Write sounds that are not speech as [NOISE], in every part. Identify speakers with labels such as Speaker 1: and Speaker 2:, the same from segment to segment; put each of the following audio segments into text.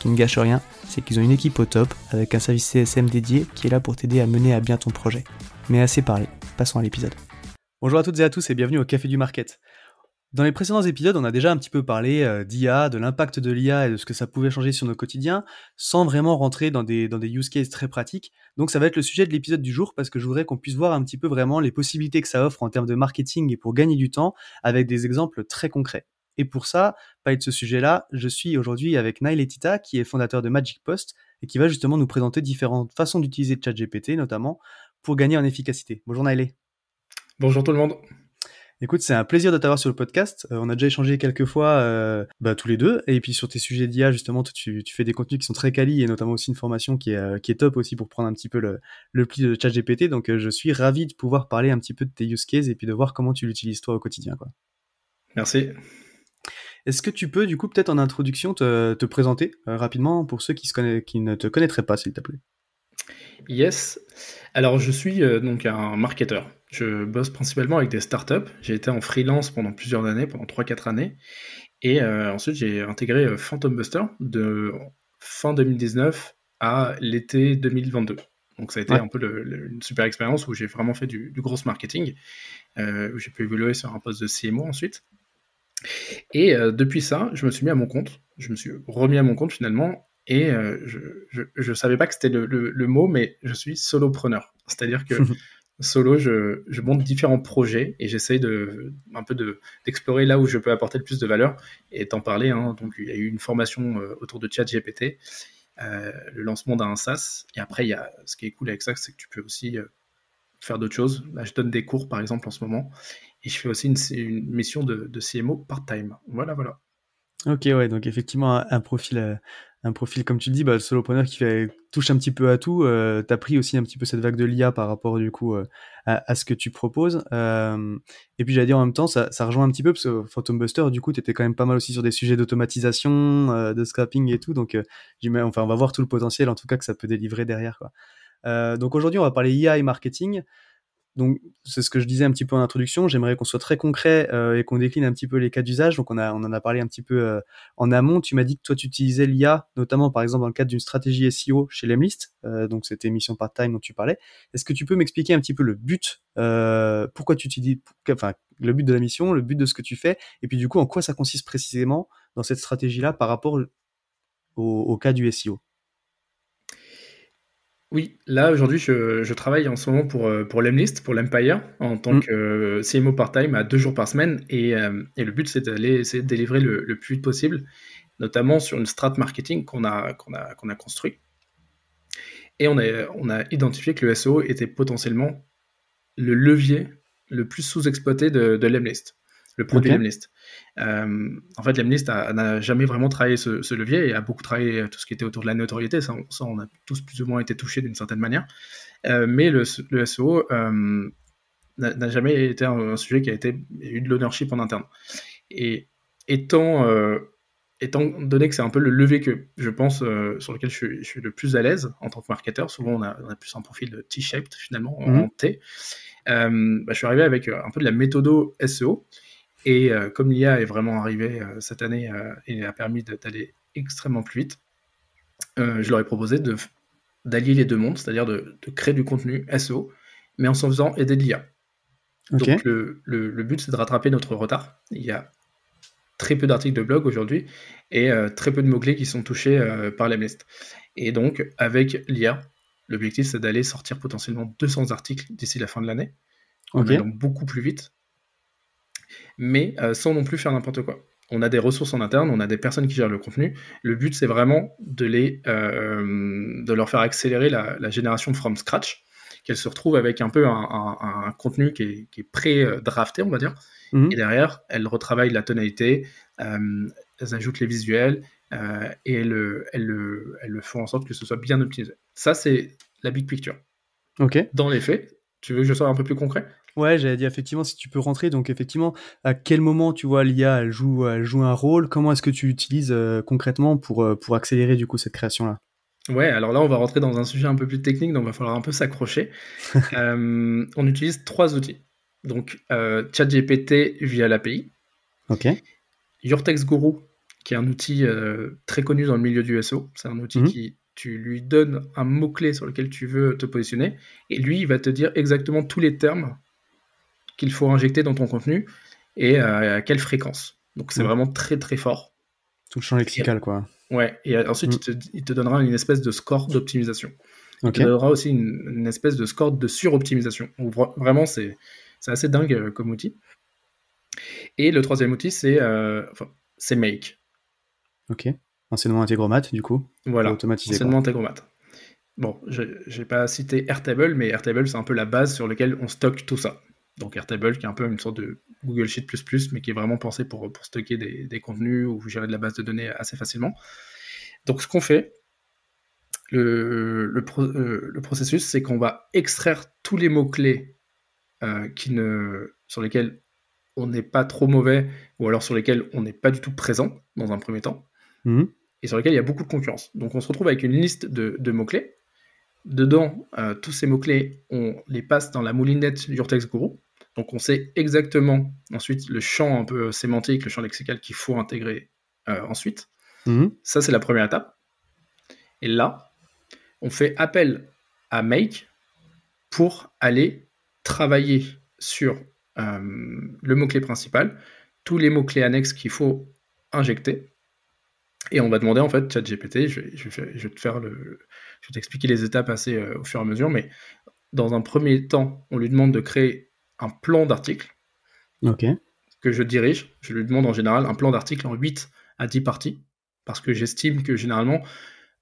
Speaker 1: Qui ne gâche rien, c'est qu'ils ont une équipe au top avec un service CSM dédié qui est là pour t'aider à mener à bien ton projet. Mais assez parlé, passons à l'épisode. Bonjour à toutes et à tous et bienvenue au Café du Market. Dans les précédents épisodes, on a déjà un petit peu parlé euh, d'IA, de l'impact de l'IA et de ce que ça pouvait changer sur nos quotidiens, sans vraiment rentrer dans des, dans des use cases très pratiques. Donc ça va être le sujet de l'épisode du jour parce que je voudrais qu'on puisse voir un petit peu vraiment les possibilités que ça offre en termes de marketing et pour gagner du temps avec des exemples très concrets. Et pour ça, parler de ce sujet-là, je suis aujourd'hui avec Nail Etita, qui est fondateur de Magic Post et qui va justement nous présenter différentes façons d'utiliser ChatGPT, notamment pour gagner en efficacité. Bonjour Nailé.
Speaker 2: Bonjour tout le monde.
Speaker 1: Écoute, c'est un plaisir de t'avoir sur le podcast. Euh, on a déjà échangé quelques fois, euh, bah, tous les deux. Et puis sur tes sujets d'IA, justement, tu, tu, fais des contenus qui sont très quali et notamment aussi une formation qui est, euh, qui est top aussi pour prendre un petit peu le, le pli de ChatGPT. Donc je suis ravi de pouvoir parler un petit peu de tes use cases et puis de voir comment tu l'utilises toi au quotidien. Quoi.
Speaker 2: Merci.
Speaker 1: Est-ce que tu peux, du coup, peut-être en introduction, te, te présenter rapidement pour ceux qui, se qui ne te connaîtraient pas, s'il te plaît?
Speaker 2: Yes. Alors, je suis donc un marketeur. Je bosse principalement avec des startups. J'ai été en freelance pendant plusieurs années, pendant 3-4 années. Et euh, ensuite, j'ai intégré euh, Phantom Buster de fin 2019 à l'été 2022. Donc ça a été un peu une super expérience où j'ai vraiment fait du, du gros marketing, euh, où j'ai pu évoluer sur un poste de CMO ensuite. Et depuis ça, je me suis mis à mon compte. Je me suis remis à mon compte finalement. Et je ne savais pas que c'était le, le, mot, mais je suis solopreneur. C'est-à-dire que [LAUGHS] solo, je, je, monte différents projets et j'essaye de un peu d'explorer là où je peux apporter le plus de valeur et t'en parler. Hein, donc il y a eu une formation euh, autour de ChatGPT, euh, le lancement d'un SaaS et après il y a ce qui est cool avec ça, c'est que tu peux aussi euh, faire d'autres choses. Là, je donne des cours par exemple en ce moment et je fais aussi une, mission de, CMO part-time. Voilà, voilà.
Speaker 1: Ok, ouais, donc effectivement un, profil, un profil comme tu le dis, bah, le solopreneur qui touche un petit peu à tout. Euh, tu as pris aussi un petit peu cette vague de l'IA par rapport du coup euh, à, ce que tu proposes. Euh, et puis j'allais dire en même temps, ça, rejoint un petit peu parce que Phantom du coup, tu étais quand même pas mal aussi sur des sujets d'automatisation, euh, de scrapping et tout. Donc enfin, on va voir tout le potentiel en tout cas que ça peut délivrer derrière. Donc aujourd'hui, on va parler IA et marketing. Donc, c'est ce que je disais un petit peu en introduction. J'aimerais qu'on soit très concret euh, et qu'on décline un petit peu les cas d'usage. Donc, on, a, on en a parlé un petit peu euh, en amont. Tu m'as dit que toi, tu utilisais l'IA, notamment par exemple dans le cadre d'une stratégie SEO chez Lemlist. Euh, donc, cette émission part-time dont tu parlais. Est-ce que tu peux m'expliquer un petit peu le but, pourquoi tu utilises, enfin, le but de la mission, le but de ce que tu fais, et puis du coup, en quoi ça consiste précisément dans cette stratégie-là par rapport au cas du SEO
Speaker 2: oui, là aujourd'hui je, travaille en ce moment pour, euh, pour l'Emlist, pour l'Empire, en tant mmh. que euh, CMO part-time à deux jours par semaine. Et, euh, le but c'est d'aller de délivrer le, plus vite possible, notamment sur une strat marketing qu'on a, qu'on a, qu'on a construit. Et on a, on a identifié que le SEO était potentiellement le levier le plus sous-exploité de, de l'Emlist le produit Lemlist. Euh, en fait, Lemlist n'a jamais vraiment travaillé ce, levier et a beaucoup travaillé tout ce qui était autour de la notoriété. Ça, on a tous plus ou moins été touchés d'une certaine manière. Euh, mais le, SEO euh, n'a jamais été un, sujet qui a été eu de l'ownership en interne. Et étant, étant donné que c'est un peu le levier que je pense sur lequel je suis, le plus à l'aise en tant que marketeur, souvent on a, plus un profil T-shaped finalement, en mhm. T. bah, je suis arrivé avec un peu de la méthodo SEO. Et comme l'IA est vraiment arrivée cette année et a permis d'aller extrêmement plus vite, je leur ai proposé d'allier les deux mondes, c'est-à-dire de, créer du contenu SEO, mais en s'en faisant aider de l'IA. Donc le, le, but, c'est de rattraper notre retard. Il y a très peu d'articles de blog aujourd'hui et euh, très peu de mots-clés qui sont touchés euh, par la Et donc, avec l'IA, l'objectif, c'est d'aller sortir potentiellement 200 articles d'ici la fin de l'année. On donc beaucoup plus vite, mais euh, sans non plus faire n'importe quoi. On a des ressources en interne, on a des personnes qui gèrent le contenu. Le but, c'est vraiment de, les, de leur faire accélérer la, la génération from scratch qu'elle se retrouve avec un peu un, contenu qui est, pré-drafté, on va dire. Mhm. Et derrière, elle retravaille la tonalité, euh, elles ajoutent les visuels euh, et elles, le font en sorte que ce soit bien optimisé. Ça, c'est la big picture.
Speaker 1: Ok.
Speaker 2: Dans les faits, tu veux que je sois un peu plus concret?
Speaker 1: Ouais, j'allais dire effectivement si tu peux rentrer. Donc effectivement, à quel moment tu vois l'IA elle joue, elle joue un rôle? Comment est-ce que tu l'utilises euh, concrètement pour, pour accélérer du coup cette création là
Speaker 2: Ouais, alors là, on va rentrer dans un sujet un peu plus technique, donc il va falloir un peu s'accrocher. [LAUGHS] Euh, on utilise trois outils. Donc, euh, ChatGPT via l'API.
Speaker 1: OK.
Speaker 2: Your Text Guru, qui est un outil euh, très connu dans le milieu du SEO. C'est un outil mhm. qui, tu lui donnes un mot-clé sur lequel tu veux te positionner, et lui, il va te dire exactement tous les termes qu'il faut injecter dans ton contenu et à quelle fréquence. Donc, c'est mhm. vraiment très, très fort.
Speaker 1: Tout le champ lexical, quoi.
Speaker 2: Ouais, et ensuite, mm. il, te, donnera une espèce de score d'optimisation. Il te donnera aussi une, espèce de score de suroptimisation. Vraiment, c'est assez dingue euh, comme outil. Et le troisième outil, c'est euh, Make.
Speaker 1: Ok. Enseignement intégromat, du coup.
Speaker 2: Voilà. Enseignement intégromat. Bon, je n'ai pas cité Airtable, mais Airtable, c'est un peu la base sur laquelle on stocke tout ça. Donc Airtable, qui est un peu une sorte de Google Sheet++, mais qui est vraiment pensé pour, pour stocker des, contenus ou gérer de la base de données assez facilement. Donc ce qu'on fait, le, le, euh, processus, c'est qu'on va extraire tous les mots-clés euh, qui ne, sur lesquels on n'est pas trop mauvais, ou alors sur lesquels on n'est pas du tout présent dans un premier temps, mmh. et sur lesquels il y a beaucoup de concurrence. Donc on se retrouve avec une liste de, mots-clés. Dedans, euh, tous ces mots-clés, on les passe dans la moulinette du Text Guru. Donc on sait exactement ensuite le champ un peu sémantique, le champ lexical qu'il faut intégrer euh, ensuite. Mhm. Ça, c'est la première étape. Et là, on fait appel à Make pour aller travailler sur euh, le mot-clé principal, tous les mots-clés annexes qu'il faut injecter. Et on va demander en fait, ChatGPT, je, je, je, vais te faire le, je vais t'expliquer les étapes assez euh, au fur et à mesure, mais dans un premier temps, on lui demande de créer un plan d'article que je dirige. Je lui demande en général un plan d'article en 8 à 10 parties, parce que j'estime que généralement,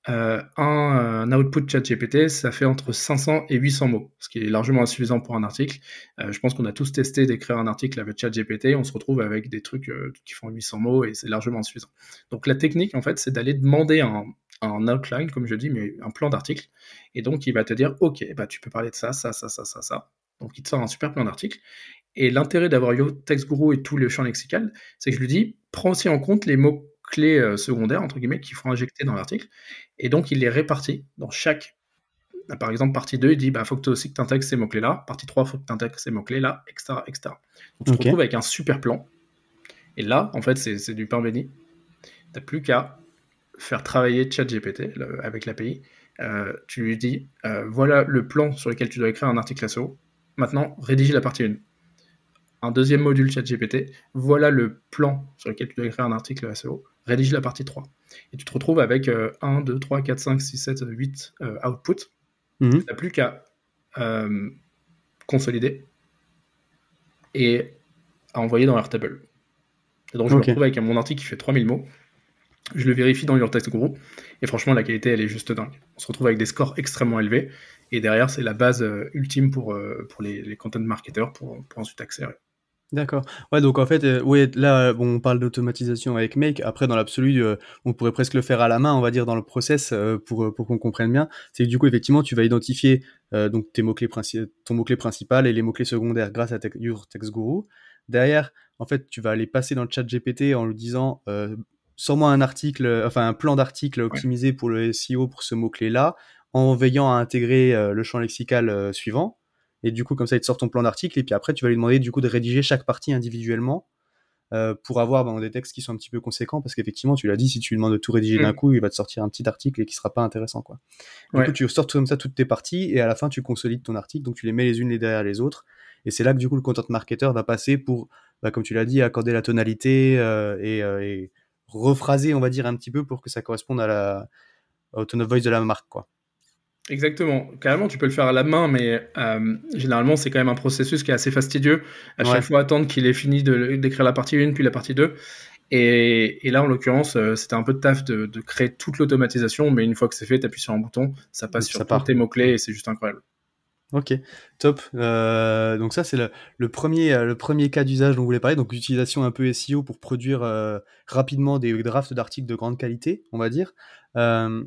Speaker 2: euh, un, output chat GPT, ça fait entre 500 et 800 mots, ce qui est largement insuffisant pour un article. Euh, je pense qu'on a tous testé d'écrire un article avec chat GPT, on se retrouve avec des trucs euh, qui font 800 mots et c'est largement insuffisant. Donc la technique, en fait, c'est d'aller demander un, un, outline, comme je dis, mais un plan d'article. Et donc il va te dire, ok, bah, tu peux parler de ça, ça, ça, ça, ça, ça. Donc il te sort un super plan d'articles. Et l'intérêt d'avoir Yo Text Guru et tout le champ lexical, c'est que je lui dis, prends aussi en compte les mots-clés euh, secondaires, entre guillemets, qu'il faut injecter dans l'article. Et donc il les répartit dans chaque. Bah, par exemple, partie 2, il dit, bah, faut que tu aussi que tu intègres ces mots-clés-là. Partie 3, faut que tu intègres ces mots-clés-là, etc., etc. Donc tu te retrouves avec un super plan. Et là, en fait, c'est du pain béni. Tu n'as plus qu'à faire travailler ChatGPT avec l'API. Euh, tu lui dis, euh, voilà le plan sur lequel tu dois écrire un article SEO Maintenant, rédige la partie 1. Un deuxième module ChatGPT, voilà le plan sur lequel tu dois écrire un article SEO, rédige la partie 3. Et tu te retrouves avec 1, 2, 3, 4, 5, 6, 7, 8 outputs. Mhm. Tu n'as plus qu'à euh, consolider et à envoyer dans Airtable. Et donc je me retrouve avec mon article qui fait 3000 mots. Je le vérifie dans Your Text Guru. Et franchement, la qualité, elle est juste dingue. On se retrouve avec des scores extrêmement élevés. Et derrière, c'est la base euh, ultime pour, euh, pour les, les content marketeurs pour, pour ensuite accélérer.
Speaker 1: D'accord. Ouais, donc en fait, euh, ouais, là, bon, on parle d'automatisation avec Make. Après, dans l'absolu, on pourrait presque le faire à la main, on va dire, dans le process pour, pour qu'on comprenne bien. C'est que du coup, effectivement, tu vas identifier donc tes mots-clés ton mot-clé principal et les mots-clés secondaires grâce à Your Text Guru. Derrière, en fait, tu vas aller passer dans le chat GPT en lui disant sors-moi un article, enfin un plan d'article optimisé pour le SEO pour ce mot-clé là en veillant à intégrer euh, le champ lexical euh, suivant. Et du coup, comme ça, il te sort ton plan d'article. Et puis après, tu vas lui demander du coup de rédiger chaque partie individuellement euh, pour avoir ben, des textes qui sont un petit peu conséquents. Parce qu'effectivement, tu l'as dit, si tu lui demandes de tout rédiger d'un mm. coup, il va te sortir un petit article et qui sera pas intéressant. Quoi. Du coup, tu sors comme ça toutes tes parties et à la fin, tu consolides ton article. Donc, tu les mets les unes les derrière les autres. Et c'est là que du coup, le content marketer va passer pour, bah, comme tu l'as dit, accorder la tonalité et, et rephraser, on va dire, un petit peu pour que ça corresponde à la, au tone of voice de la marque, quoi.
Speaker 2: Exactement. Carrément, tu peux le faire à la main, mais euh, généralement, c'est quand même un processus qui est assez fastidieux. À chaque fois, attendre qu'il ait fini d'écrire la partie 1, puis la partie 2. Et, et là, en l'occurrence, euh, c'était un peu de taf de, de créer toute l'automatisation, mais une fois que c'est fait, tu appuies sur un bouton, ça passe sur tous tes mots-clés et c'est juste incroyable.
Speaker 1: Ok, top. Euh, donc ça, c'est le, le, premier, le premier cas d'usage dont vous voulez parler. Donc l'utilisation un peu SEO pour produire rapidement des drafts d'articles de grande qualité, on va dire. Euh,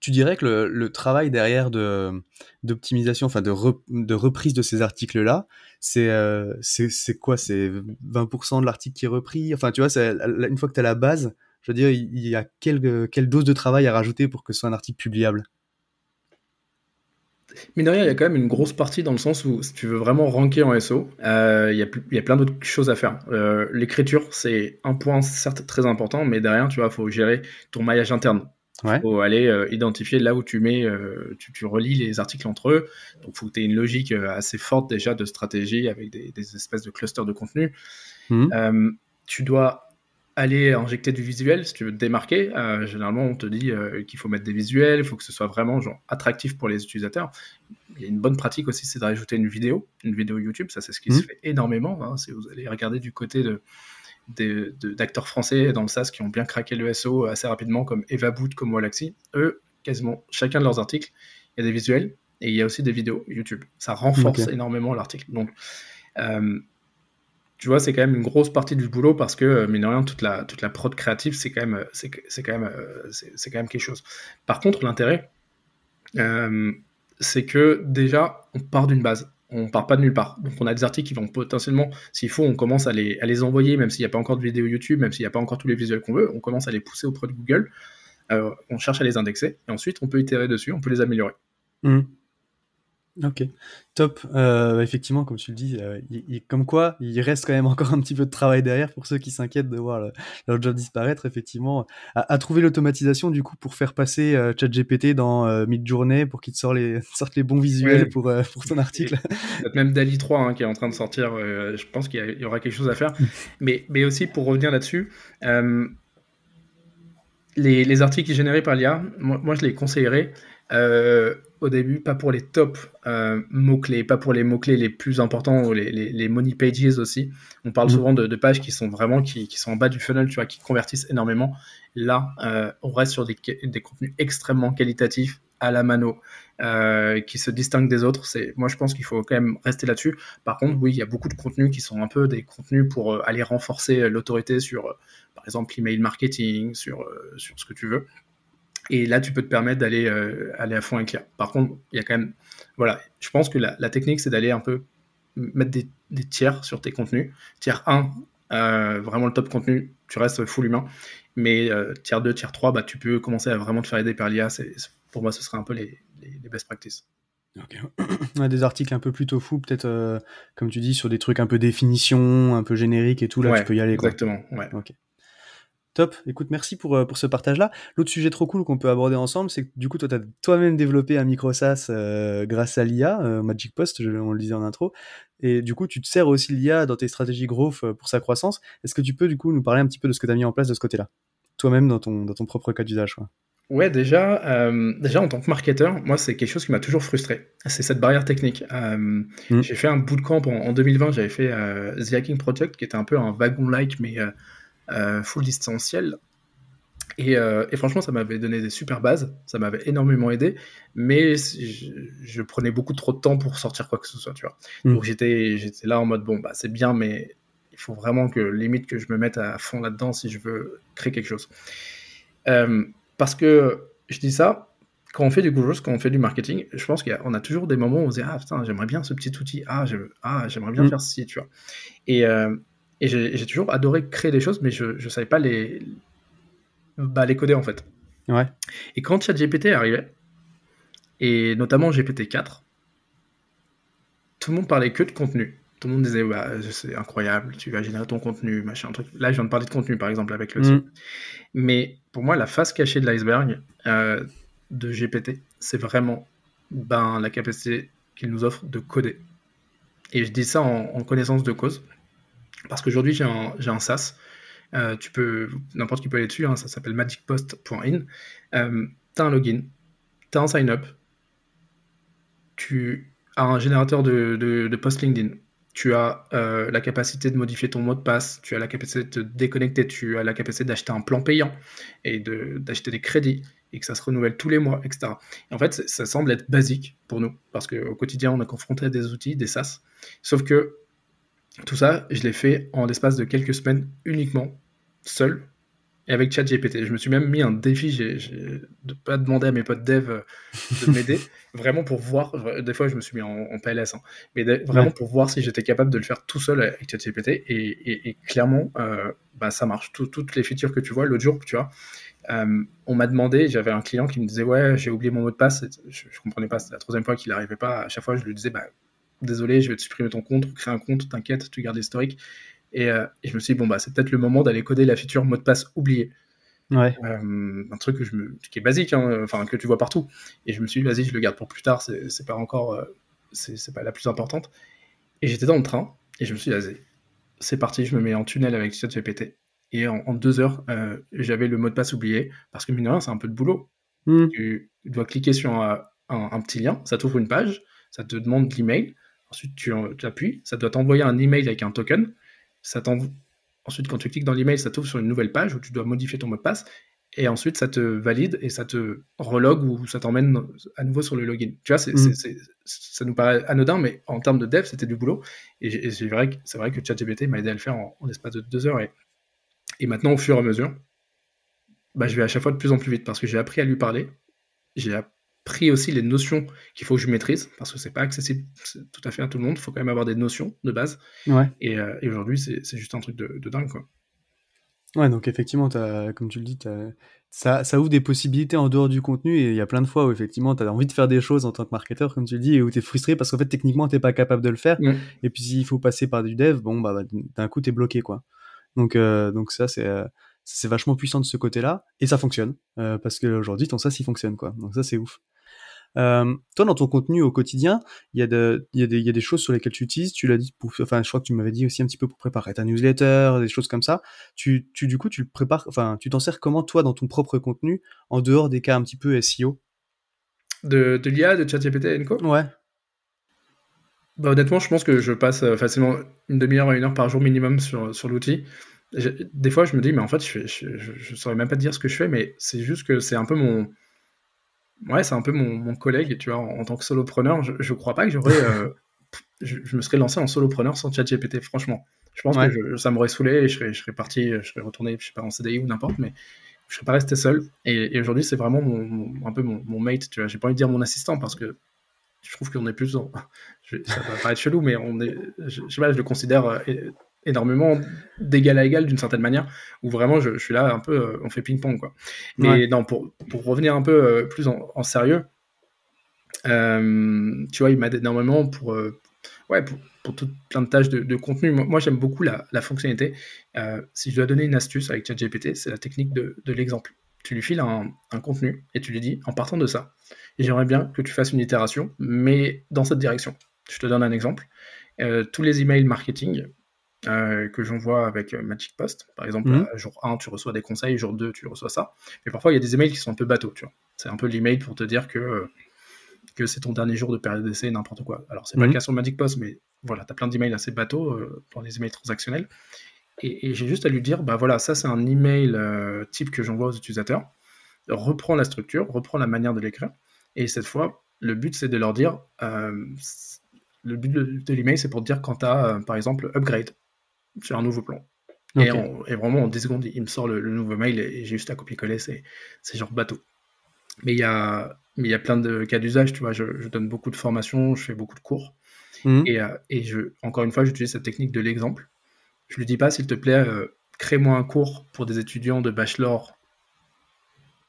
Speaker 1: tu dirais que le, travail derrière de d'optimisation, enfin de, reprise de ces articles-là, c'est euh, quoi? C'est 20% de l'article qui est repris? Enfin, tu vois, une fois que tu as la base, je veux il y a quelle, quelle dose de travail à rajouter pour que ce soit un article publiable?
Speaker 2: Mais derrière, il y a quand même une grosse partie dans le sens où si tu veux vraiment ranker en SO, euh, il, y a, il, y a, plein d'autres choses à faire. Euh, l'écriture, c'est un point certes très important, mais derrière, tu vois, il faut gérer ton maillage interne. Il faut aller euh, identifier là où tu mets, euh, tu, tu, relis les articles entre eux. Donc, il faut que tu aies une logique euh, assez forte déjà de stratégie avec des, des espèces de clusters de contenu. Mmh. tu dois aller injecter du visuel si tu veux te démarquer. généralement, on te dit qu'il faut mettre des visuels, il faut que ce soit vraiment genre, attractif pour les utilisateurs. Il y a une bonne pratique aussi, c'est de rajouter une vidéo, une vidéo YouTube. Ça, c'est ce qui se mmh. fait énormément. Hein. Si vous allez regarder du côté de d'acteurs français dans le SaaS qui ont bien craqué le SO assez rapidement, comme Eva Boot, comme Wallaxy. Eux, quasiment chacun de leurs articles, il y a des visuels et il y a aussi des vidéos YouTube. Ça renforce énormément l'article. Donc, euh, tu vois, c'est quand même une grosse partie du boulot parce que, euh, mine de rien, toute la, toute la prod créative, c'est quand, même, c'est, quand, même, euh, c'est, quand même quelque chose. Par contre, l'intérêt, c'est que déjà, on part d'une base on part pas de nulle part. Donc on a des articles qui vont potentiellement, s'il faut, on commence à les, à les envoyer, même s'il n'y a pas encore de vidéo YouTube, même s'il n'y a pas encore tous les visuels qu'on veut, on commence à les pousser auprès de Google, euh, on cherche à les indexer, et ensuite on peut itérer dessus, on peut les améliorer.
Speaker 1: Mmh. Ok, top. Euh, effectivement, comme tu le dis, euh, il, comme quoi, il reste quand même encore [LAUGHS] un petit peu de travail derrière pour ceux qui s'inquiètent de voir leur job disparaître. Effectivement, à, trouver l'automatisation du coup pour faire passer euh, ChatGPT dans Midjourney pour qu'il te sorte les, [LAUGHS] sorte les bons visuels pour, pour ton article.
Speaker 2: même Dali 3 hein, qui est en train de sortir. je pense qu'il y, aura quelque chose à faire. mais, mais aussi pour revenir là-dessus. Les, les, articles générés par l'IA, moi, moi, je les conseillerais euh, au début, pas pour les top euh, mots-clés, pas pour les mots-clés les plus importants, ou les, les, money pages aussi. On parle mm. souvent de, pages qui sont vraiment qui, qui, sont en bas du funnel, tu vois, qui convertissent énormément. Là, euh, on reste sur des, des, contenus extrêmement qualitatifs à la mano, qui se distinguent des autres. C'est, moi, je pense qu'il faut quand même rester là-dessus. Par contre, oui, il y a beaucoup de contenus qui sont un peu des contenus pour aller renforcer l'autorité sur, par exemple, l'email marketing, sur, sur ce que tu veux. Et là, tu peux te permettre d'aller euh, aller à fond avec l'IA. Par contre, il y a quand même. Voilà, je pense que la, technique, c'est d'aller un peu mettre des, tiers sur tes contenus. Tiers 1, euh, vraiment le top contenu, tu restes full humain. Mais euh, tiers 2, tiers 3, bah, tu peux commencer à vraiment te faire aider par l'IA. Pour moi, ce serait un peu les, les, best practices.
Speaker 1: Okay. [CLEARS THROAT] On a des articles un peu plutôt fous, peut-être, comme tu dis, sur des trucs un peu définition, un peu générique et tout. Là, tu peux y aller.
Speaker 2: Exactement. Ouais.
Speaker 1: Ok. Top. Écoute, merci pour, euh, pour ce partage-là. L'autre sujet trop cool qu'on peut aborder ensemble, c'est que du coup, toi, tu as toi-même développé un micro SaaS euh, grâce à l'IA, euh, Magic Post, on le disait en intro. Et du coup, tu te sers aussi l'IA dans tes stratégies growth pour sa croissance. Est-ce que tu peux, du coup, nous parler un petit peu de ce que tu as mis en place de ce côté-là? Toi-même, dans ton, dans ton propre cas d'usage.
Speaker 2: Ouais, déjà, déjà en tant que marketeur, moi c'est quelque chose qui m'a toujours frustré. C'est cette barrière technique. Mmh. J'ai fait un bootcamp en, en 2020, j'avais fait The Hacking Project, qui était un peu un wagon-like, mais euh, full distanciel. Euh, et, franchement, ça m'avait donné des super bases, ça m'avait énormément aidé, mais je, prenais beaucoup trop de temps pour sortir quoi que ce soit, tu vois. Mm. Donc j'étais, j'étais là en mode, bon, bah c'est bien, mais il faut vraiment que, limite, que je me mette à fond là-dedans si je veux créer quelque chose. Euh, parce que je dis ça, quand on fait du Google, quand on fait du marketing, je pense qu'on a, toujours des moments où on se dit, ah putain, j'aimerais bien ce petit outil, ah, ah j'aimerais bien mm. faire ceci, tu vois. Et, et j'ai toujours adoré créer des choses, mais je ne savais pas les, bah, les coder en fait.
Speaker 1: Ouais.
Speaker 2: Et quand ChatGPT est arrivé, et notamment GPT-4, tout le monde parlait que de contenu. Tout le monde disait, bah, c'est incroyable, tu vas générer ton contenu, machin, truc. Là, je viens de parler de contenu, par exemple, avec le mm. Mais pour moi, la face cachée de l'iceberg euh, de GPT, c'est vraiment ben, la capacité qu'il nous offre de coder. Et je dis ça en, connaissance de cause. Parce qu'aujourd'hui, j'ai un, un, SaaS. Euh, tu peux, n'importe qui peut aller dessus, hein, ça s'appelle magicpost.in. Euh, tu as un login, tu as un sign-up, tu as un générateur de, de, post LinkedIn, tu as euh, la capacité de modifier ton mot de passe, tu as la capacité de te déconnecter, tu as la capacité d'acheter un plan payant et d'acheter des crédits et que ça se renouvelle tous les mois, etc. Et en fait, ça semble être basique pour nous parce qu'au quotidien, on est confronté à des outils, des SaaS. Sauf que tout ça, je l'ai fait en l'espace de quelques semaines uniquement, seul, et avec ChatGPT. Je me suis même mis un défi j'ai, de ne pas demander à mes potes dev euh, de m'aider, [LAUGHS] vraiment pour voir. Des fois, je me suis mis en, PLS, hein, mais vraiment pour voir si j'étais capable de le faire tout seul avec ChatGPT. Et, et, clairement, euh, bah, ça marche. toutes les features que tu vois, l'autre jour, tu vois, euh, on m'a demandé, j'avais un client qui me disait Ouais, j'ai oublié mon mot de passe. Je, ne comprenais pas, c'était la troisième fois qu'il n'arrivait pas. À chaque fois, je lui disais bah, Désolé, je vais te supprimer ton compte, créer un compte, t'inquiète, tu gardes l'historique. Euh, et, je me suis dit, bon, bah, c'est peut-être le moment d'aller coder la feature mot de passe oublié.
Speaker 1: Ouais.
Speaker 2: Euh, un truc que je me, qui est basique, hein, enfin, que tu vois partout. Et je me suis dit, vas-y, je le garde pour plus tard, c'est pas encore, euh, c'est pas la plus importante. Et j'étais dans le train, et je me suis dit, vas-y, c'est parti, je me mets en tunnel avec ChatGPT. Et en, deux heures, j'avais le mot de passe oublié, parce que mine de rien, c'est un peu de boulot. Hmm. Tu, dois cliquer sur un, un, petit lien, ça t'ouvre une page, ça te demande l'email, ensuite tu, tu appuies, ça doit t'envoyer un email avec un token, ça Ensuite, quand tu cliques dans l'email, ça t'ouvre sur une nouvelle page où tu dois modifier ton mot de passe. Et ensuite, ça te valide et ça te relogue ou ça t'emmène à nouveau sur le login. Tu vois, mm. ça nous paraît anodin, mais en termes de dev, c'était du boulot. Et, c'est vrai, vrai, que ChatGPT m'a aidé à le faire en, l'espace de deux heures. Et, et, maintenant, au fur et à mesure, bah, je vais à chaque fois de plus en plus vite parce que j'ai appris à lui parler. J'ai pris aussi les notions qu'il faut que je maîtrise, parce que c'est pas accessible tout à fait à tout le monde, il faut quand même avoir des notions de base.
Speaker 1: Ouais.
Speaker 2: Et, euh, et aujourd'hui, c'est juste un truc de, de, dingue, quoi.
Speaker 1: Ouais, donc effectivement, as, comme tu le dis, ça, ça ouvre des possibilités en dehors du contenu, et il y a plein de fois où effectivement, tu as envie de faire des choses en tant que marketeur, comme tu le dis, et où tu es frustré parce qu'en fait, techniquement, tu pas capable de le faire, et puis s'il faut passer par du dev, bon, bah, d'un coup, tu es bloqué, quoi. Donc, euh, donc ça, c'est... Euh, c'est vachement puissant de ce côté-là, et ça fonctionne, parce qu'aujourd'hui, ton ça, il fonctionne, quoi. Donc ça, c'est ouf. Euh, toi, dans ton contenu au quotidien, il y, a y, des, y a des choses sur lesquelles tu utilises. Tu l'as dit, pour, enfin, je crois que tu m'avais dit aussi un petit peu pour préparer ta newsletter, des choses comme ça. Tu, tu du coup, tu le prépares, enfin, tu t'en sers comment toi dans ton propre contenu en dehors des cas un petit peu SEO
Speaker 2: De, de l'IA, de ChatGPT et co
Speaker 1: Ouais.
Speaker 2: Bah, honnêtement, je pense que je passe euh, facilement une demi-heure à une heure par jour minimum sur, sur l'outil. Des fois, je me dis, mais en fait, je, je, je, saurais même pas te dire ce que je fais, mais c'est juste que c'est un peu mon, ouais, c'est un peu mon, collègue, tu vois, en, tant que solopreneur, je, je crois pas que j'aurais. Euh, [LAUGHS] je, me serais lancé en solopreneur sans ChatGPT, franchement. Je pense que ça m'aurait saoulé et je serais, je serais parti, je serais retourné, je sais pas, en CDI ou n'importe, mais je serais pas resté seul. Et, aujourd'hui, c'est vraiment mon, un peu mon, mate, tu vois. J'ai pas envie de dire mon assistant parce que je trouve qu'on est plus. [LAUGHS] En... ça va paraître chelou, mais on est, je, sais pas, je le considère euh, énormément d'égal à égal d'une certaine manière, où vraiment je, suis là un peu, euh, on fait ping-pong quoi. Mais non, pour, pour, revenir un peu euh, plus en, sérieux, euh, tu vois, il m'aide énormément pour, ouais, pour, pour tout plein de tâches de, contenu. Moi, j'aime beaucoup la, la fonctionnalité. si je dois donner une astuce avec ChatGPT, c'est la technique de, de l'exemple. Tu lui files un, un, contenu et tu lui dis, en partant de ça, j'aimerais bien que tu fasses une itération, mais dans cette direction. Je te donne un exemple. tous les emails marketing, euh, que j'envoie avec euh, Magic Post. Par exemple, mhm. jour 1, tu reçois des conseils, jour 2, tu reçois ça. Mais parfois, il y a des emails qui sont un peu bateaux, tu vois. C'est un peu l'email pour te dire que, euh, que c'est ton dernier jour de période d'essai, n'importe quoi. Alors, c'est pas le mhm. cas sur Magic Post, mais voilà, tu as plein d'emails assez bateaux dans les emails transactionnels. Et, j'ai juste à lui dire, bah voilà, ça, c'est un email type que j'envoie aux utilisateurs. Reprends la structure, reprends la manière de l'écrire. Et cette fois, le but, c'est de leur dire, le but de, l'email, c'est pour te dire quand tu as, par exemple, upgrade sur un nouveau plan. Et, vraiment, en 10 secondes, il me sort le, nouveau mail et, j'ai juste à copier-coller, c'est genre bateau. Mais il y a, mais il y a plein de cas d'usage, tu vois. Je, donne beaucoup de formations, je fais beaucoup de cours. Mhm. Et, euh, et je, encore une fois, j'utilise cette technique de l'exemple. Je lui dis pas, s'il te plaît, euh, crée-moi un cours pour des étudiants de bachelor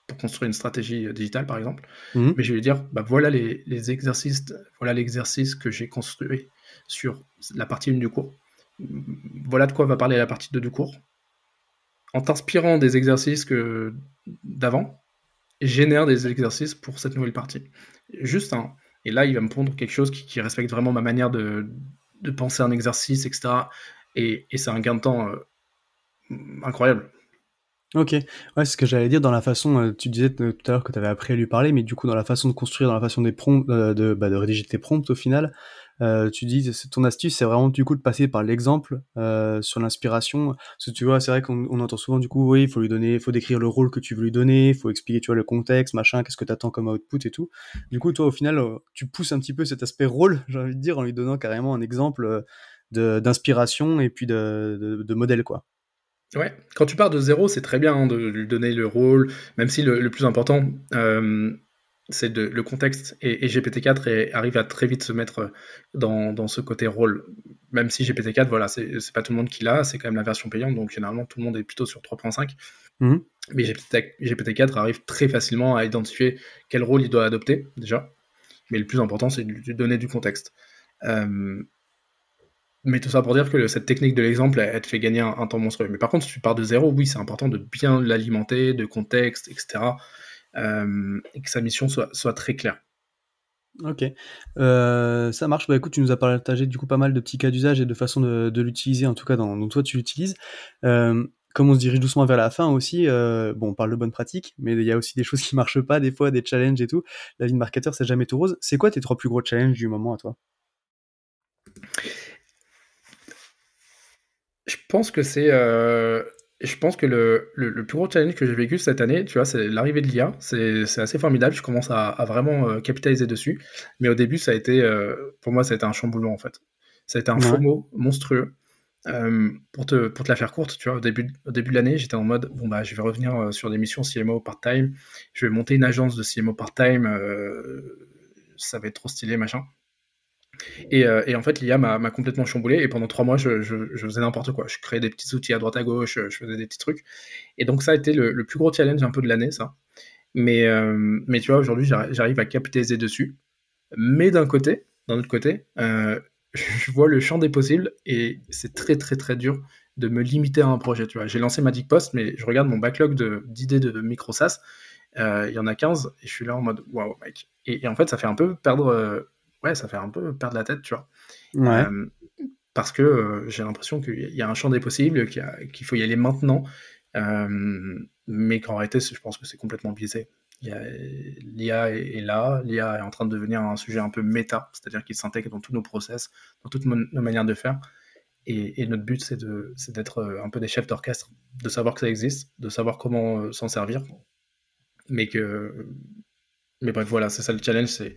Speaker 2: pour construire une stratégie euh, digitale, par exemple. Mhm. Mais je vais lui dire, bah, voilà les, les exercices, voilà l'exercice que j'ai construit sur la partie 1 du cours. Voilà de quoi va parler la partie 2 du cours. En t'inspirant des exercices que d'avant, génère des exercices pour cette nouvelle partie. Juste un. Et là, il va me pondre quelque chose qui, respecte vraiment ma manière de, penser un exercice, etc. Et, c'est un gain de temps euh, incroyable.
Speaker 1: Ok, ouais, c'est ce que j'allais dire dans la façon, euh, tu disais tout à l'heure que tu avais appris à lui parler, mais du coup dans la façon de construire, dans la façon des euh, de, bah, de rédiger tes prompts au final, euh, tu dis ton astuce c'est vraiment du coup de passer par l'exemple sur l'inspiration. Parce que tu vois c'est vrai qu'on entend souvent du coup oui il faut lui donner il faut décrire le rôle que tu veux lui donner il faut expliquer tu vois le contexte machin qu'est-ce que tu attends comme output et tout. Du coup toi au final tu pousses un petit peu cet aspect rôle [LAUGHS] j'ai envie de dire en lui donnant carrément un exemple d'inspiration et puis de, de modèle quoi
Speaker 2: Ouais, quand tu pars de zéro, c'est très bien hein, de lui donner le rôle, même si le, plus important, euh, c'est le contexte. Et, GPT-4 arrive à très vite se mettre dans, ce côté rôle. Même si GPT-4, voilà, c'est pas tout le monde qui l'a, c'est quand même la version payante, donc généralement tout le monde est plutôt sur 3.5. Mmh. Mais GPT-4 arrive très facilement à identifier quel rôle il doit adopter, déjà. Mais le plus important, c'est de lui donner du contexte. Euh, mais tout ça pour dire que cette technique de l'exemple, elle, te fait gagner un, temps monstrueux. Mais par contre, si tu pars de zéro, oui, c'est important de bien l'alimenter, de contexte, etc. Euh, et que sa mission soit, très claire.
Speaker 1: Ok, euh, ça marche. Bah écoute, tu nous as partagé du coup pas mal de petits cas d'usage et de façon de, l'utiliser, en tout cas dans, toi tu l'utilises. Euh, comme on se dirige doucement vers la fin aussi, bon, on parle de bonnes pratiques, mais il y a aussi des choses qui marchent pas, des fois des challenges et tout. La vie de marketeur, c'est jamais tout rose. C'est quoi tes trois plus gros challenges du moment à toi?
Speaker 2: Je pense que c'est. Euh, je pense que le, le, plus gros challenge que j'ai vécu cette année, tu vois, c'est l'arrivée de l'IA. C'est assez formidable. Je commence à, vraiment euh, capitaliser dessus. Mais au début, ça a été. Euh, pour moi, ça a été un chamboulement, en fait. Ça a été un FOMO monstrueux. pour, te, pour te la faire courte, tu vois, au début, au début de l'année, j'étais en mode bon, bah, je vais revenir sur des missions CMO part-time. Je vais monter une agence de CMO part-time. ça va être trop stylé, machin. Euh, et, en fait, l'IA m'a complètement chamboulé. Et pendant trois mois, je, faisais n'importe quoi. Je créais des petits outils à droite à gauche, je faisais des petits trucs. Et donc, ça a été le, plus gros challenge un peu de l'année, ça. Mais, euh, tu vois, aujourd'hui, j'arrive à capitaliser dessus. Mais d'un côté, d'un autre côté, euh, [LAUGHS] je vois le champ des possibles et c'est très, très, très dur de me limiter à un projet. Tu vois, j'ai lancé Magic Post, mais je regarde mon backlog d'idées de, micro SaaS. Il y en a 15 et je suis là en mode waouh, mec. Et, en fait, ça fait un peu perdre ouais, ça fait un peu perdre la tête, tu vois. Euh, parce que euh, j'ai l'impression qu'il y a un champ des possibles, qu'il faut y aller maintenant, euh, mais qu'en réalité, je pense que c'est complètement biaisé. L'IA est, là, l'IA est en train de devenir un sujet un peu méta, c'est-à-dire qu'il s'intègre dans tous nos process, dans toutes nos manières de faire. Et, notre but, c'est d'être un peu des chefs d'orchestre, de savoir que ça existe, de savoir comment s'en servir, mais que mais bref, voilà, c'est ça le challenge, c'est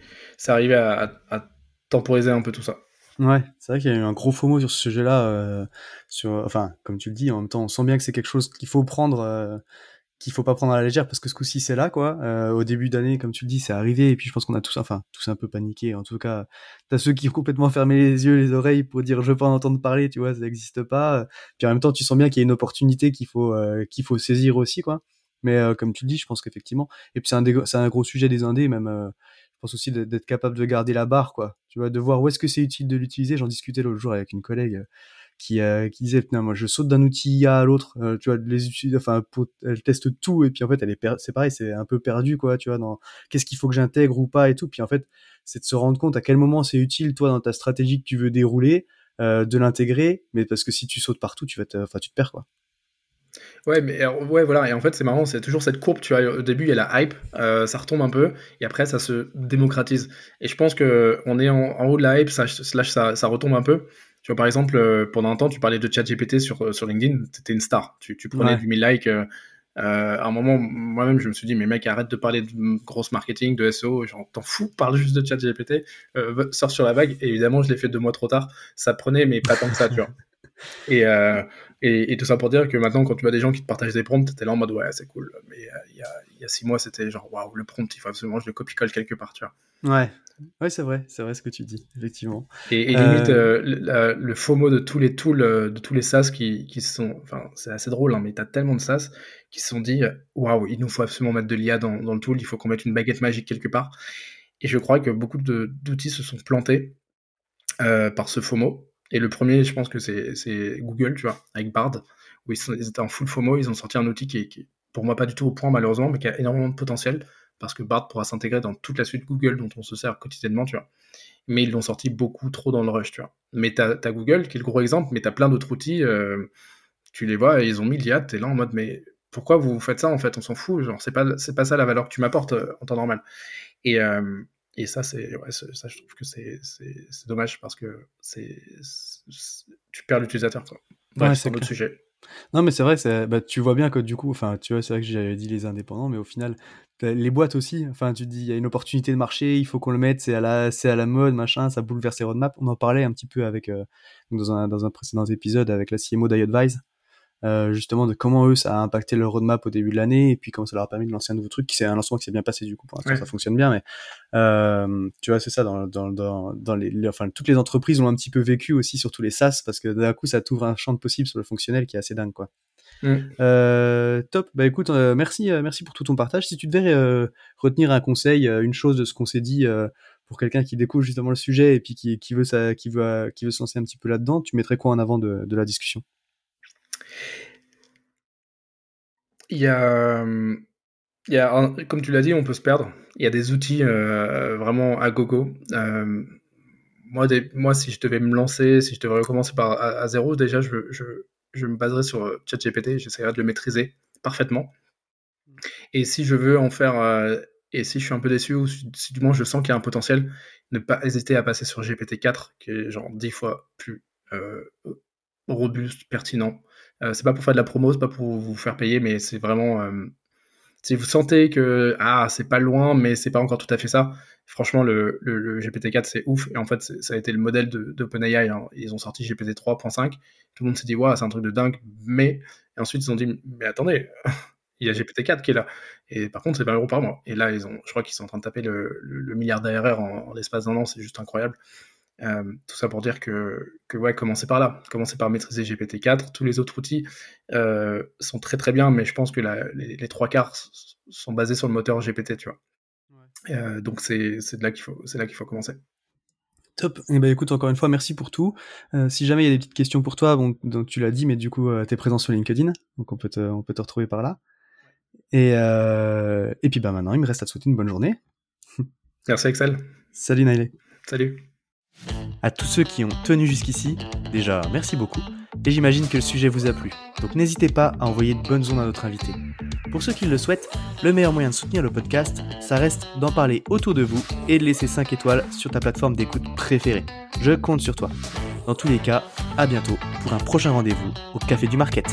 Speaker 2: arriver à, temporiser un peu tout ça.
Speaker 1: Ouais, c'est vrai qu'il y a eu un gros FOMO sur ce sujet-là. Euh, sur, enfin, comme tu le dis, en même temps, on sent bien que c'est quelque chose qu'il faut prendre, euh, qu'il faut pas prendre à la légère parce que ce coup-ci c'est là, quoi. Euh, au début d'année, comme tu le dis, c'est arrivé et puis je pense qu'on a tous, enfin, tous un peu paniqué. En tout cas, t'as ceux qui ont complètement fermé les yeux, les oreilles pour dire je veux pas en entendre parler, tu vois, ça n'existe pas. Puis en même temps, tu sens bien qu'il y a une opportunité qu'il faut, qu'il faut saisir aussi, quoi. Mais euh, comme tu le dis, je pense qu'effectivement, et puis c'est un, c'est un gros sujet des indés, même, euh, je pense aussi d'être capable de garder la barre, quoi. Tu vois, de voir où est-ce que c'est utile de l'utiliser. J'en discutais l'autre jour avec une collègue euh, qui, qui disait, moi, je saute d'un outil à l'autre, tu vois, les utiliser, enfin, elle teste tout, et puis en fait, elle est, c'est pareil, c'est un peu perdu, quoi, tu vois, dans qu'est-ce qu'il faut que j'intègre ou pas et tout. Puis en fait, c'est de se rendre compte à quel moment c'est utile, toi, dans ta stratégie que tu veux dérouler, de l'intégrer, mais parce que si tu sautes partout, tu vas te, enfin, tu te perds, quoi.
Speaker 2: Ouais, mais ouais, voilà. Et en fait, c'est marrant, c'est toujours cette courbe. Tu vois, au début, il y a la hype, euh, ça retombe un peu, et après, ça se démocratise. Et je pense que on est en, haut de la hype, ça, slash, ça, ça retombe un peu. Tu vois, par exemple, euh, pendant un temps, tu parlais de ChatGPT sur, euh, sur LinkedIn, étais une star. Tu, tu prenais du 1000 likes. à un moment, moi-même, je me suis dit, mais mec, arrête de parler de grosse marketing, de SEO, genre, t'en fous, [LAUGHS] parle juste de ChatGPT, sors sur la vague. Et évidemment, je l'ai fait deux mois trop tard. Ça prenait, mais pas tant que ça, tu vois. [LAUGHS] Et, et, tout ça pour dire que maintenant, quand tu vois des gens qui te partagent des prompts, t'es là en mode ouais, c'est cool. Mais euh, il y, a, y, a, six mois, c'était genre waouh, le prompt, il faut absolument que je le copie-colle quelque part, tu vois.
Speaker 1: Ouais, ouais, c'est vrai, c'est vrai ce que tu dis, effectivement.
Speaker 2: Et, limite, euh, euh, le, FOMO de tous les tools, de tous les SaaS qui, qui sont. Enfin, c'est assez drôle, hein, mais t'as tellement de SaaS qui se sont dit waouh, il nous faut absolument mettre de l'IA dans, dans, le tool, il faut qu'on mette une baguette magique quelque part. Et je crois que beaucoup d'outils se sont plantés par ce FOMO. Et le premier, je pense que c'est Google, tu vois, avec Bard, où ils, étaient en full FOMO, ils ont sorti un outil qui est, pour moi pas du tout au point malheureusement, mais qui a énormément de potentiel, parce que Bard pourra s'intégrer dans toute la suite Google dont on se sert quotidiennement, tu vois. Mais ils l'ont sorti beaucoup trop dans le rush, tu vois. Mais tu as, Google, qui est le gros exemple, mais tu as plein d'autres outils, euh, tu les vois, ils ont mis l'IA, tu es là en mode, mais pourquoi vous faites ça en fait? On s'en fout, genre, c'est pas, pas ça la valeur que tu m'apportes euh, en temps normal. Et, euh, et ça, c'est, ouais, ça, je trouve que c'est, dommage parce que c'est, tu perds l'utilisateur, ouais, c'est un autre sujet.
Speaker 1: Non, mais c'est vrai, bah, tu vois bien que du coup, enfin, tu vois, c'est vrai que j'avais dit les indépendants, mais au final, les boîtes aussi. Enfin, tu te dis, il y a une opportunité de marché, il faut qu'on le mette, c'est à la, c'est à la mode, machin, ça bouleverse les roadmaps. On en parlait un petit peu avec, euh, dans, un, dans un précédent épisode avec la CMO d'iAdvise, euh, justement de comment eux ça a impacté leur roadmap au début de l'année et puis comment ça leur a permis de lancer un nouveau truc qui c'est un lancement qui s'est bien passé du coup pour l'instant ça fonctionne bien mais euh, tu vois c'est ça dans, dans, dans, dans les, enfin toutes les entreprises ont un petit peu vécu aussi sur tous les SaaS parce que d'un coup ça t'ouvre un champ de possible sur le fonctionnel qui est assez dingue quoi. Mm. euh, top. Bah écoute euh, merci euh, merci pour tout ton partage. Si tu devais retenir un conseil une chose de ce qu'on s'est dit pour quelqu'un qui découvre justement le sujet et puis qui, qui veut ça qui veut qui veut se lancer un petit peu là dedans tu mettrais quoi en avant de, de la discussion?
Speaker 2: Il y a, il y a comme tu l'as dit, on peut se perdre. Il y a des outils euh, vraiment à gogo. Euh, moi, moi, si je devais me lancer, si je devais recommencer par à, zéro, déjà, je, je, me baserais sur euh, ChatGPT. J'essaierais de le maîtriser parfaitement. Et si je veux en faire, et si je suis un peu déçu, ou si, du moins je sens qu'il y a un potentiel, ne pas hésiter à passer sur GPT-4, qui est genre 10 fois plus robuste, pertinent. Euh, c'est pas pour faire de la promo, c'est pas pour vous faire payer, mais c'est vraiment. Euh, si vous sentez que ah c'est pas loin, mais c'est pas encore tout à fait ça. Franchement, le, le, GPT-4 c'est ouf. Et en fait, ça a été le modèle d'OpenAI. Hein. Ils ont sorti GPT 3.5. Tout le monde s'est dit waouh, c'est un truc de dingue. Mais et ensuite ils ont dit mais attendez, [LAUGHS] il y a GPT-4 qui est là. Et par contre, c'est 20 euros par mois. Et là, ils ont, je crois qu'ils sont en train de taper le, milliard d'ARR en, en l'espace d'un an. C'est juste incroyable. Euh, tout ça pour dire que, que ouais, commencez par là. Commencez par maîtriser GPT-4. Tous les autres outils euh, sont très très bien, mais je pense que les, trois quarts sont basés sur le moteur GPT, tu vois. Euh, donc c'est là qu'il faut, là qu'il faut commencer.
Speaker 1: Top. Et eh ben écoute, encore une fois, merci pour tout. si jamais il y a des petites questions pour toi, bon, donc tu l'as dit, mais du coup, tu es présent sur LinkedIn, donc on peut te, on peut te retrouver par là. Et, et puis bah maintenant, il me reste à te souhaiter une bonne journée.
Speaker 2: Merci Axel.
Speaker 1: Salut Nailé.
Speaker 2: Salut.
Speaker 1: À tous ceux qui ont tenu jusqu'ici, déjà merci beaucoup, et j'imagine que le sujet vous a plu, donc n'hésitez pas à envoyer de bonnes ondes à notre invité. Pour ceux qui le souhaitent, le meilleur moyen de soutenir le podcast, ça reste d'en parler autour de vous et de laisser 5 étoiles sur ta plateforme d'écoute préférée. Je compte sur toi. Dans tous les cas, à bientôt pour un prochain rendez-vous au Café du Market.